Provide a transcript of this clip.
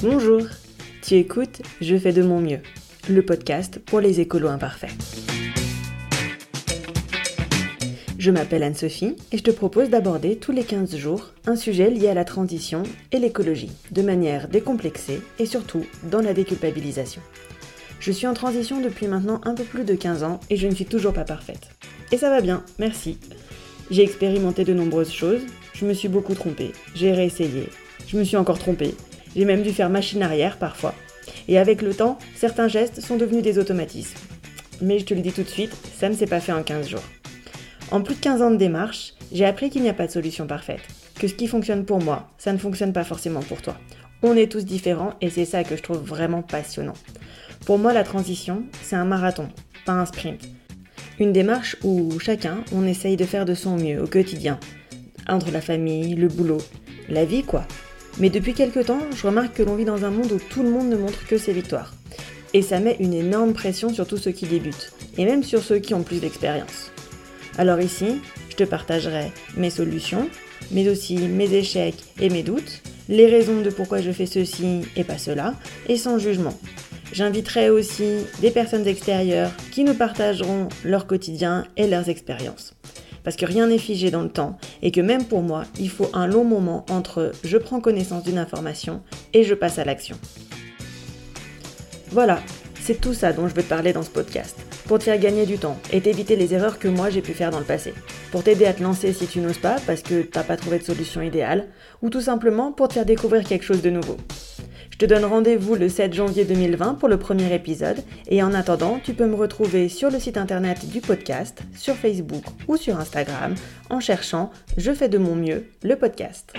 Bonjour, tu écoutes Je fais de mon mieux, le podcast pour les écolos imparfaits. Je m'appelle Anne-Sophie et je te propose d'aborder tous les 15 jours un sujet lié à la transition et l'écologie, de manière décomplexée et surtout dans la déculpabilisation. Je suis en transition depuis maintenant un peu plus de 15 ans et je ne suis toujours pas parfaite. Et ça va bien, merci. J'ai expérimenté de nombreuses choses, je me suis beaucoup trompée, j'ai réessayé, je me suis encore trompée, j'ai même dû faire machine arrière parfois. Et avec le temps, certains gestes sont devenus des automatismes. Mais je te le dis tout de suite, ça ne s'est pas fait en 15 jours. En plus de 15 ans de démarche, j'ai appris qu'il n'y a pas de solution parfaite, que ce qui fonctionne pour moi, ça ne fonctionne pas forcément pour toi. On est tous différents et c'est ça que je trouve vraiment passionnant. Pour moi, la transition, c'est un marathon, pas un sprint. Une démarche où chacun, on essaye de faire de son mieux au quotidien, entre la famille, le boulot, la vie quoi. Mais depuis quelques temps, je remarque que l'on vit dans un monde où tout le monde ne montre que ses victoires. Et ça met une énorme pression sur tous ceux qui débutent, et même sur ceux qui ont plus d'expérience. Alors ici, je te partagerai mes solutions, mais aussi mes échecs et mes doutes, les raisons de pourquoi je fais ceci et pas cela, et sans jugement. J'inviterai aussi des personnes extérieures qui nous partageront leur quotidien et leurs expériences. Parce que rien n'est figé dans le temps et que même pour moi, il faut un long moment entre je prends connaissance d'une information et je passe à l'action. Voilà, c'est tout ça dont je veux te parler dans ce podcast. Pour te faire gagner du temps et t'éviter les erreurs que moi j'ai pu faire dans le passé. Pour t'aider à te lancer si tu n'oses pas parce que t'as pas trouvé de solution idéale. Ou tout simplement pour te faire découvrir quelque chose de nouveau. Je te donne rendez-vous le 7 janvier 2020 pour le premier épisode et en attendant, tu peux me retrouver sur le site internet du podcast, sur Facebook ou sur Instagram en cherchant Je fais de mon mieux le podcast.